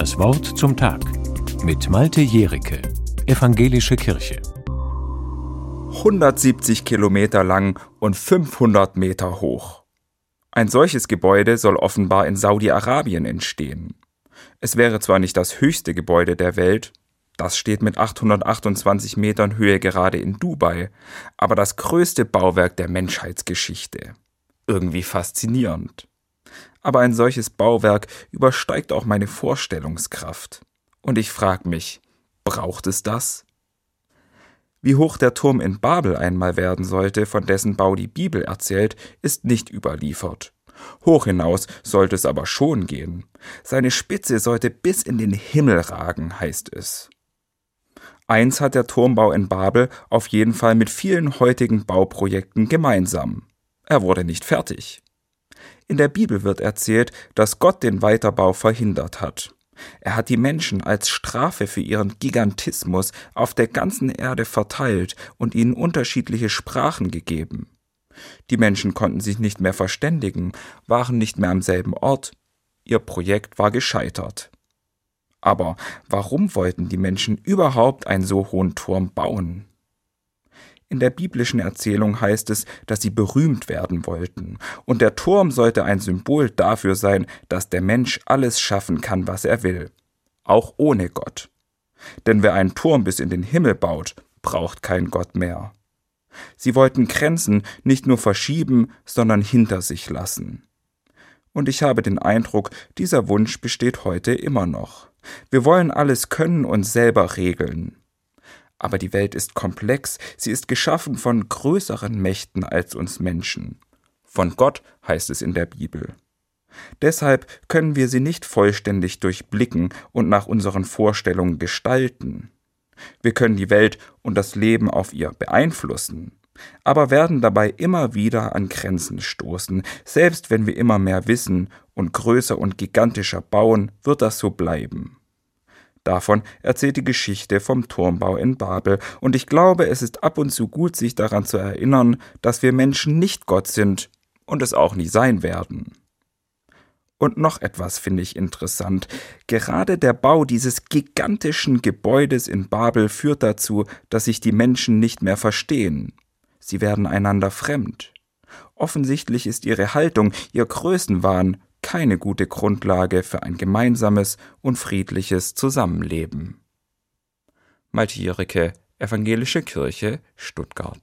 Das Wort zum Tag mit Malte Jericke, Evangelische Kirche. 170 Kilometer lang und 500 Meter hoch. Ein solches Gebäude soll offenbar in Saudi-Arabien entstehen. Es wäre zwar nicht das höchste Gebäude der Welt, das steht mit 828 Metern Höhe gerade in Dubai, aber das größte Bauwerk der Menschheitsgeschichte. Irgendwie faszinierend. Aber ein solches Bauwerk übersteigt auch meine Vorstellungskraft. Und ich frage mich, braucht es das? Wie hoch der Turm in Babel einmal werden sollte, von dessen Bau die Bibel erzählt, ist nicht überliefert. Hoch hinaus sollte es aber schon gehen. Seine Spitze sollte bis in den Himmel ragen, heißt es. Eins hat der Turmbau in Babel auf jeden Fall mit vielen heutigen Bauprojekten gemeinsam. Er wurde nicht fertig. In der Bibel wird erzählt, dass Gott den Weiterbau verhindert hat. Er hat die Menschen als Strafe für ihren Gigantismus auf der ganzen Erde verteilt und ihnen unterschiedliche Sprachen gegeben. Die Menschen konnten sich nicht mehr verständigen, waren nicht mehr am selben Ort. Ihr Projekt war gescheitert. Aber warum wollten die Menschen überhaupt einen so hohen Turm bauen? In der biblischen Erzählung heißt es, dass sie berühmt werden wollten, und der Turm sollte ein Symbol dafür sein, dass der Mensch alles schaffen kann, was er will, auch ohne Gott. Denn wer einen Turm bis in den Himmel baut, braucht keinen Gott mehr. Sie wollten Grenzen nicht nur verschieben, sondern hinter sich lassen. Und ich habe den Eindruck, dieser Wunsch besteht heute immer noch. Wir wollen alles können und selber regeln. Aber die Welt ist komplex, sie ist geschaffen von größeren Mächten als uns Menschen. Von Gott heißt es in der Bibel. Deshalb können wir sie nicht vollständig durchblicken und nach unseren Vorstellungen gestalten. Wir können die Welt und das Leben auf ihr beeinflussen, aber werden dabei immer wieder an Grenzen stoßen. Selbst wenn wir immer mehr wissen und größer und gigantischer bauen, wird das so bleiben. Davon erzählt die Geschichte vom Turmbau in Babel, und ich glaube, es ist ab und zu gut, sich daran zu erinnern, dass wir Menschen nicht Gott sind und es auch nie sein werden. Und noch etwas finde ich interessant. Gerade der Bau dieses gigantischen Gebäudes in Babel führt dazu, dass sich die Menschen nicht mehr verstehen. Sie werden einander fremd. Offensichtlich ist ihre Haltung, ihr Größenwahn keine gute Grundlage für ein gemeinsames und friedliches Zusammenleben. Malte Evangelische Kirche, Stuttgart